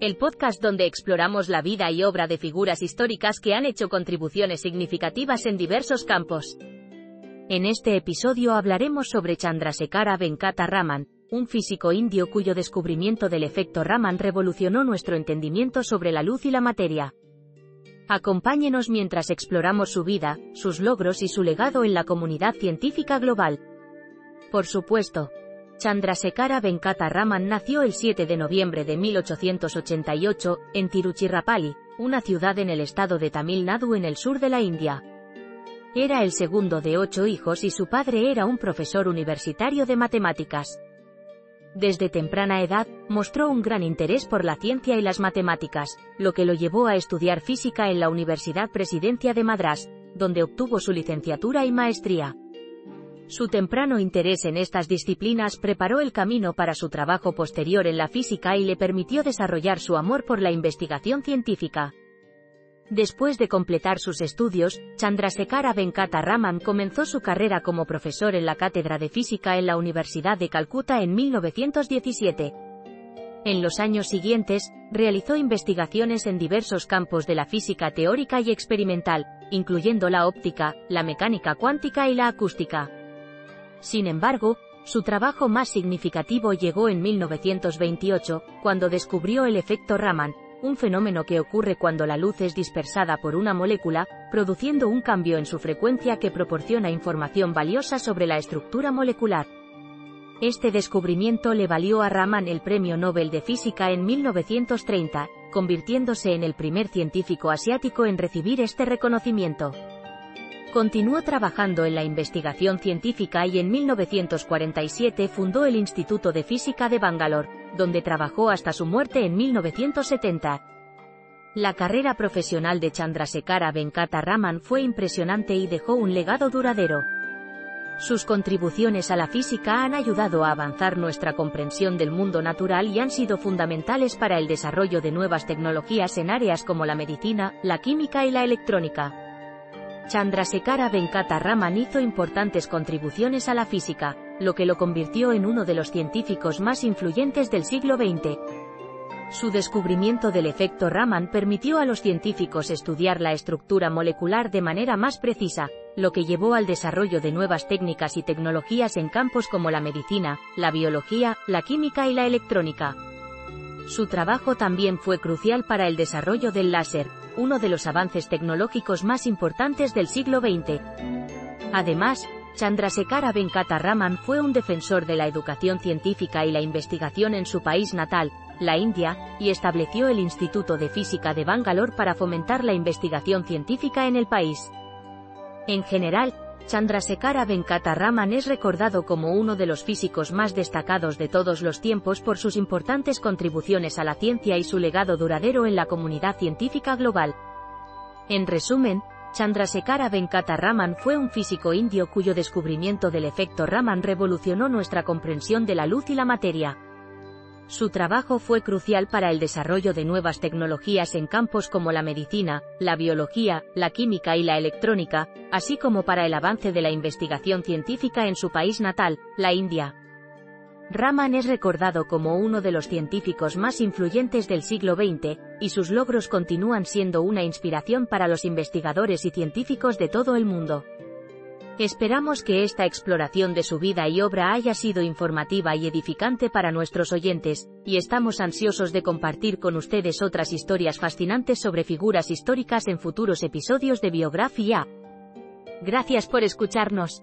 el podcast donde exploramos la vida y obra de figuras históricas que han hecho contribuciones significativas en diversos campos. En este episodio hablaremos sobre Chandrasekhara Venkata Raman, un físico indio cuyo descubrimiento del efecto Raman revolucionó nuestro entendimiento sobre la luz y la materia. Acompáñenos mientras exploramos su vida, sus logros y su legado en la comunidad científica global. Por supuesto, Chandrasekhara Venkata Raman nació el 7 de noviembre de 1888, en Tiruchirapalli, una ciudad en el estado de Tamil Nadu en el sur de la India. Era el segundo de ocho hijos y su padre era un profesor universitario de matemáticas. Desde temprana edad, mostró un gran interés por la ciencia y las matemáticas, lo que lo llevó a estudiar física en la Universidad Presidencia de Madras, donde obtuvo su licenciatura y maestría. Su temprano interés en estas disciplinas preparó el camino para su trabajo posterior en la física y le permitió desarrollar su amor por la investigación científica. Después de completar sus estudios, Chandrasekhara Venkata Raman comenzó su carrera como profesor en la Cátedra de Física en la Universidad de Calcuta en 1917. En los años siguientes, realizó investigaciones en diversos campos de la física teórica y experimental, incluyendo la óptica, la mecánica cuántica y la acústica. Sin embargo, su trabajo más significativo llegó en 1928, cuando descubrió el efecto Raman, un fenómeno que ocurre cuando la luz es dispersada por una molécula, produciendo un cambio en su frecuencia que proporciona información valiosa sobre la estructura molecular. Este descubrimiento le valió a Raman el Premio Nobel de Física en 1930, convirtiéndose en el primer científico asiático en recibir este reconocimiento. Continuó trabajando en la investigación científica y en 1947 fundó el Instituto de Física de Bangalore, donde trabajó hasta su muerte en 1970. La carrera profesional de Chandrasekhara Venkata Raman fue impresionante y dejó un legado duradero. Sus contribuciones a la física han ayudado a avanzar nuestra comprensión del mundo natural y han sido fundamentales para el desarrollo de nuevas tecnologías en áreas como la medicina, la química y la electrónica. Chandrasekhara Venkata Raman hizo importantes contribuciones a la física, lo que lo convirtió en uno de los científicos más influyentes del siglo XX. Su descubrimiento del efecto Raman permitió a los científicos estudiar la estructura molecular de manera más precisa, lo que llevó al desarrollo de nuevas técnicas y tecnologías en campos como la medicina, la biología, la química y la electrónica. Su trabajo también fue crucial para el desarrollo del láser, uno de los avances tecnológicos más importantes del siglo XX. Además, Chandrasekhara Venkata Raman fue un defensor de la educación científica y la investigación en su país natal, la India, y estableció el Instituto de Física de Bangalore para fomentar la investigación científica en el país. En general, Chandrasekhara Venkata Raman es recordado como uno de los físicos más destacados de todos los tiempos por sus importantes contribuciones a la ciencia y su legado duradero en la comunidad científica global. En resumen, Chandrasekhara Venkata Raman fue un físico indio cuyo descubrimiento del efecto Raman revolucionó nuestra comprensión de la luz y la materia. Su trabajo fue crucial para el desarrollo de nuevas tecnologías en campos como la medicina, la biología, la química y la electrónica, así como para el avance de la investigación científica en su país natal, la India. Raman es recordado como uno de los científicos más influyentes del siglo XX, y sus logros continúan siendo una inspiración para los investigadores y científicos de todo el mundo. Esperamos que esta exploración de su vida y obra haya sido informativa y edificante para nuestros oyentes, y estamos ansiosos de compartir con ustedes otras historias fascinantes sobre figuras históricas en futuros episodios de Biografía. Gracias por escucharnos.